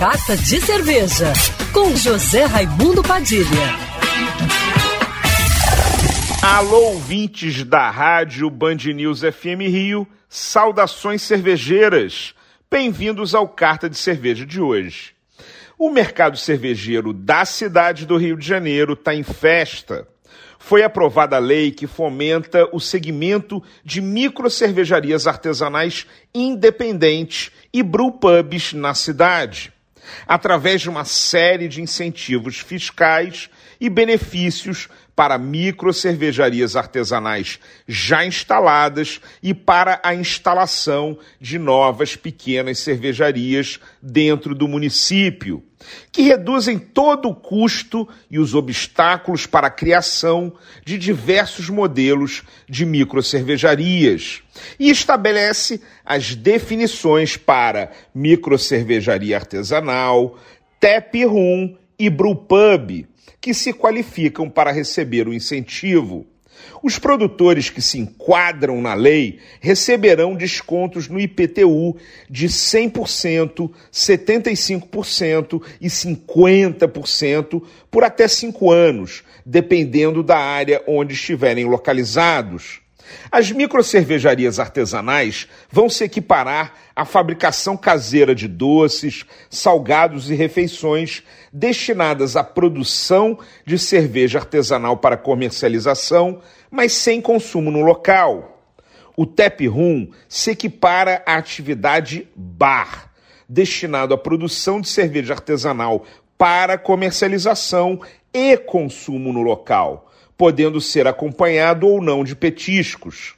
Carta de Cerveja, com José Raimundo Padilha. Alô, ouvintes da rádio Band News FM Rio, saudações cervejeiras. Bem-vindos ao Carta de Cerveja de hoje. O mercado cervejeiro da cidade do Rio de Janeiro está em festa. Foi aprovada a lei que fomenta o segmento de microcervejarias artesanais independentes e brewpubs na cidade, através de uma série de incentivos fiscais e benefícios para microcervejarias artesanais já instaladas e para a instalação de novas pequenas cervejarias dentro do município, que reduzem todo o custo e os obstáculos para a criação de diversos modelos de microcervejarias e estabelece as definições para microcervejaria artesanal, tap room e brewpub, que se qualificam para receber o incentivo. Os produtores que se enquadram na lei receberão descontos no IPTU de 100%, 75% e 50% por até cinco anos, dependendo da área onde estiverem localizados. As microcervejarias artesanais vão se equiparar à fabricação caseira de doces, salgados e refeições destinadas à produção de cerveja artesanal para comercialização, mas sem consumo no local. O tap room se equipara à atividade bar, destinado à produção de cerveja artesanal para comercialização e consumo no local podendo ser acompanhado ou não de petiscos.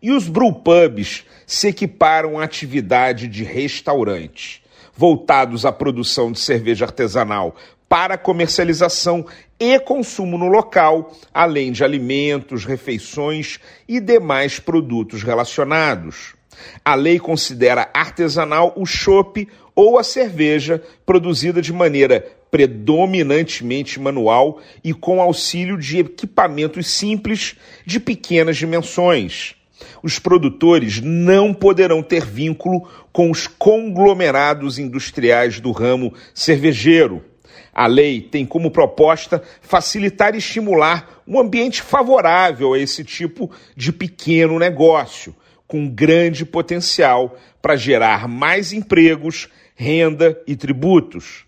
E os brewpubs se equiparam à atividade de restaurante, voltados à produção de cerveja artesanal para comercialização e consumo no local, além de alimentos, refeições e demais produtos relacionados. A lei considera artesanal o chopp ou a cerveja produzida de maneira predominantemente manual e com auxílio de equipamentos simples de pequenas dimensões. Os produtores não poderão ter vínculo com os conglomerados industriais do ramo cervejeiro. A lei tem como proposta facilitar e estimular um ambiente favorável a esse tipo de pequeno negócio, com grande potencial para gerar mais empregos, renda e tributos.